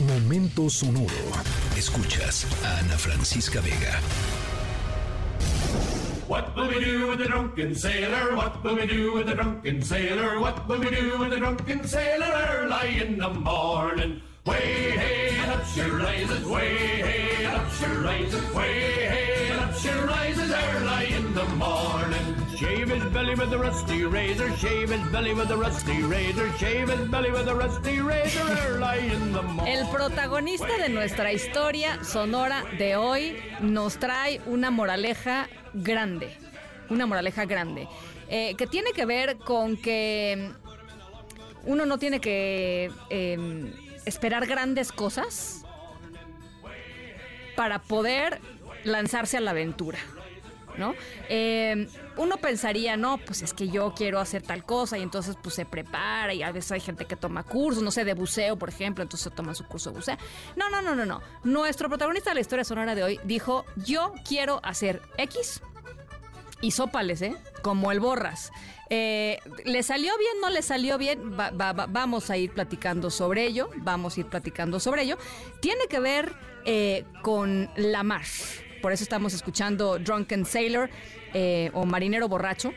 Momento sonoro. Escuchas a Ana Francisca Vega. What will we do with the drunken sailor? What will we do with the drunken sailor? What will we do with the drunken sailor early in the morning? Way hey up she rises, way hey up she rises, way hey up she rises early in the morning. Shave his belly with a rusty razor, shave his belly with a rusty razor, shave his belly with a rusty razor early in the morning. El protagonista de nuestra historia sonora de hoy nos trae una moraleja grande, una moraleja grande, eh, que tiene que ver con que uno no tiene que... Eh, esperar grandes cosas para poder lanzarse a la aventura. ¿No? Eh, uno pensaría, no, pues es que yo quiero hacer tal cosa y entonces pues se prepara y a veces hay gente que toma cursos, no sé, de buceo, por ejemplo, entonces toma su curso de buceo. No, no, no, no, no. Nuestro protagonista de la historia sonora de hoy dijo, yo quiero hacer X y sópales, ¿eh? Como el borras. Eh, ¿Le salió bien? ¿No le salió bien? vamos a ir platicando sobre ello. Vamos a ir platicando sobre ello. Tiene que ver eh, con la mar. Por eso estamos escuchando Drunken Sailor eh, o Marinero Borracho.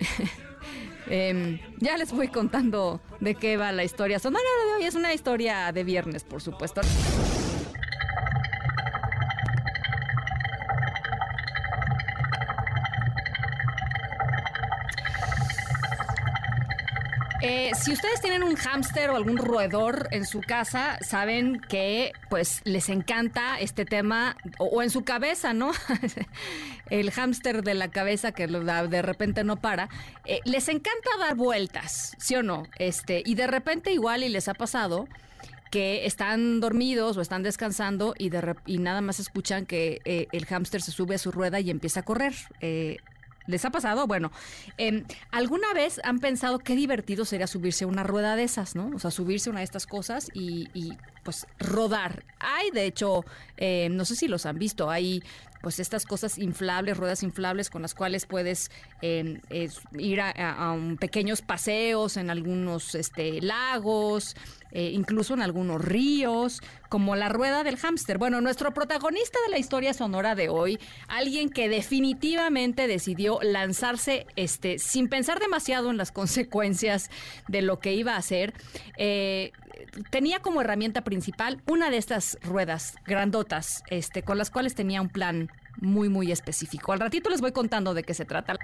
Em, ya les voy contando de qué va la historia. Sonora de hoy es una historia de viernes, por supuesto. Eh, si ustedes tienen un hámster o algún roedor en su casa, saben que pues les encanta este tema, o, en su cabeza, ¿no? El hámster de la cabeza que de repente no para, eh, les encanta dar vueltas, ¿sí o no? Este, y de repente igual y les ha pasado que están dormidos o están descansando y, de, y nada más escuchan que eh, el hámster se sube a su rueda y empieza a correr. ¿Les ha pasado? Bueno, em, ¿alguna vez han pensado qué divertido sería subirse a una rueda de esas, ¿no? O sea, subirse a una de estas cosas y, pues rodar. Hay, de hecho, em, no sé si los han visto, hay pues estas cosas inflables, ruedas inflables con las cuales puedes em, ir a, pequeños paseos en algunos este, lagos, eh, incluso en algunos ríos, como la rueda del hámster. Bueno, nuestro protagonista de la historia sonora de hoy, alguien que definitivamente decidió lanzarse este, sin pensar demasiado en las consecuencias de lo que iba a hacer, eh, tenía como herramienta principal una de estas ruedas grandotas, este, con las cuales tenía un plan muy, muy específico. Al ratito les voy contando de qué se trata.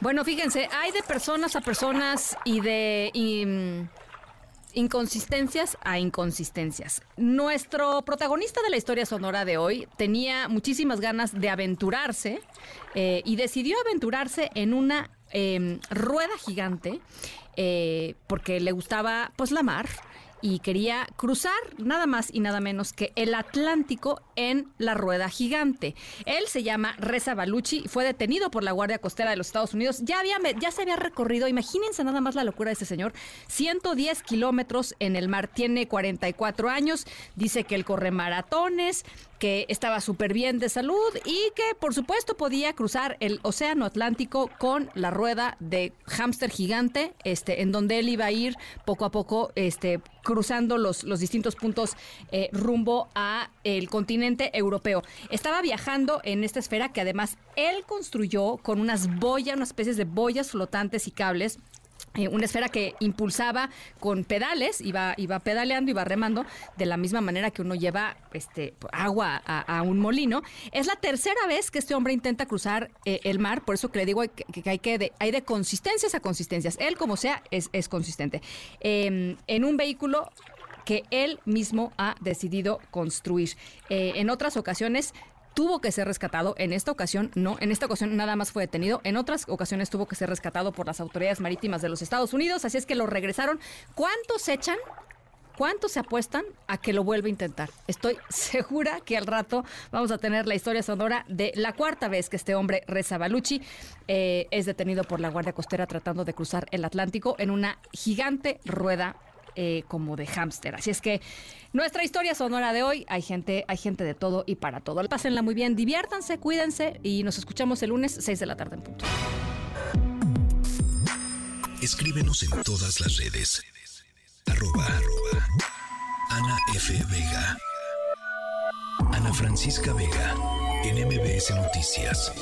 Bueno, fíjense, hay de personas a personas y de mm, inconsistencias a inconsistencias. Nuestro protagonista de la historia sonora de hoy tenía muchísimas ganas de aventurarse eh, y decidió aventurarse en una em, rueda gigante eh, porque le gustaba pues la mar y quería cruzar nada más y nada menos que el Atlántico en la rueda gigante. Él se llama Reza Baluchi y fue detenido por la Guardia Costera de los Estados Unidos. Ya, había, ya se había recorrido, imagínense nada más la locura de ese señor, 110 kilómetros en el mar. Tiene 44 años, dice que él corre maratones, que estaba súper bien de salud y que por supuesto podía cruzar el Océano Atlántico con la rueda de hámster gigante, este, en donde él iba a ir poco a poco este, cruzando los, los distintos puntos eh, rumbo a el continente europeo. Estaba viajando en esta esfera que además él construyó con unas boyas, unas especies de boyas flotantes y cables eh, una esfera que impulsaba con pedales, iba, iba pedaleando, iba remando, de la misma manera que uno lleva este, agua a, un molino. Es la tercera vez que este hombre intenta cruzar eh, el mar, por eso que le digo que, hay, que de, hay de consistencias a consistencias. Él, como sea, es, consistente. Em, en un vehículo que él mismo ha decidido construir. Eh, en otras ocasiones tuvo que ser rescatado. En esta ocasión no, en esta ocasión nada más fue detenido. En otras ocasiones tuvo que ser rescatado por las autoridades marítimas de los Estados Unidos. Así es que lo regresaron. ¿Cuántos echan? ¿Cuántos se apuestan a que lo vuelva a intentar? Estoy segura que al rato vamos a tener la historia sonora de la cuarta vez que este hombre, Reza Baluchi, eh, es detenido por la Guardia Costera tratando de cruzar el Atlántico en una gigante rueda eh, como de hámster. Así es que nuestra historia sonora de hoy, hay gente, hay gente de todo y para todo. Pásenla muy bien, diviértanse, cuídense y nos escuchamos el lunes 6 de la tarde en punto. Escríbenos en todas las redes. Arroba, Ana F. Vega. Ana Francisca Vega. En. Noticias.